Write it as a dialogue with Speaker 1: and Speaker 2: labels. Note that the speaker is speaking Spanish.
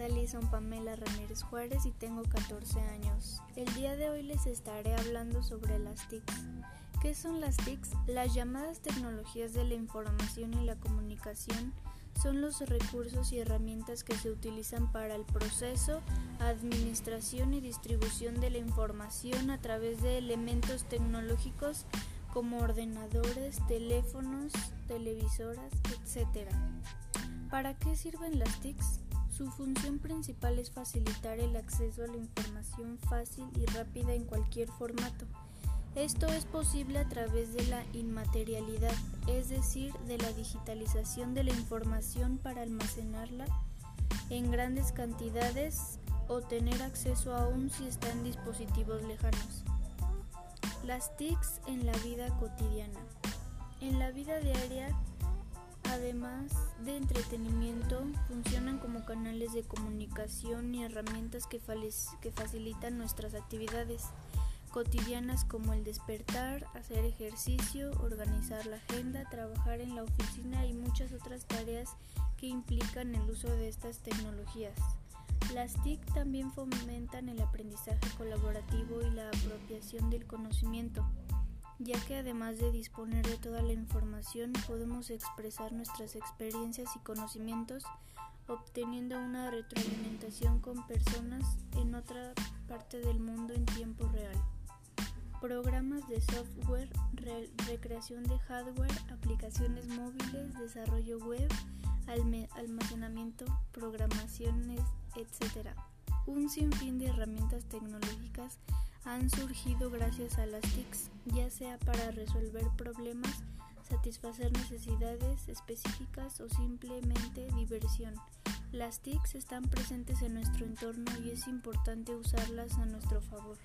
Speaker 1: Alison Pamela Ramírez Juárez y tengo 14 años. El día de hoy les estaré hablando sobre las TICs. ¿Qué son las TICs? Las llamadas tecnologías de la información y la comunicación son los recursos y herramientas que se utilizan para el proceso, administración y distribución de la información a través de elementos tecnológicos como ordenadores, teléfonos, televisoras, etc. ¿Para qué sirven las TICs? Su función principal es facilitar el acceso a la información fácil y rápida en cualquier formato. Esto es posible a través de la inmaterialidad, es decir, de la digitalización de la información para almacenarla en grandes cantidades o tener acceso aún si está en dispositivos lejanos. Las TICs en la vida cotidiana. En la vida diaria, además de entretenimiento, funcionan como canales de comunicación y herramientas que, facilitan nuestras actividades cotidianas como el despertar, hacer ejercicio, organizar la agenda, trabajar en la oficina y muchas otras tareas que implican el uso de estas tecnologías. Las TIC también fomentan el aprendizaje colaborativo y la apropiación del conocimiento, ya que además de disponer de toda la información podemos expresar nuestras experiencias y conocimientos obteniendo una retroalimentación con personas en otra parte del mundo en tiempo real. Programas de software, recreación de hardware, aplicaciones móviles, desarrollo web, almacenamiento, programaciones, etc. Un sinfín de herramientas tecnológicas han surgido gracias a las TICs, ya sea para resolver problemas, satisfacer necesidades específicas o simplemente diversión. Las TICs están presentes en nuestro entorno y es importante usarlas a nuestro favor.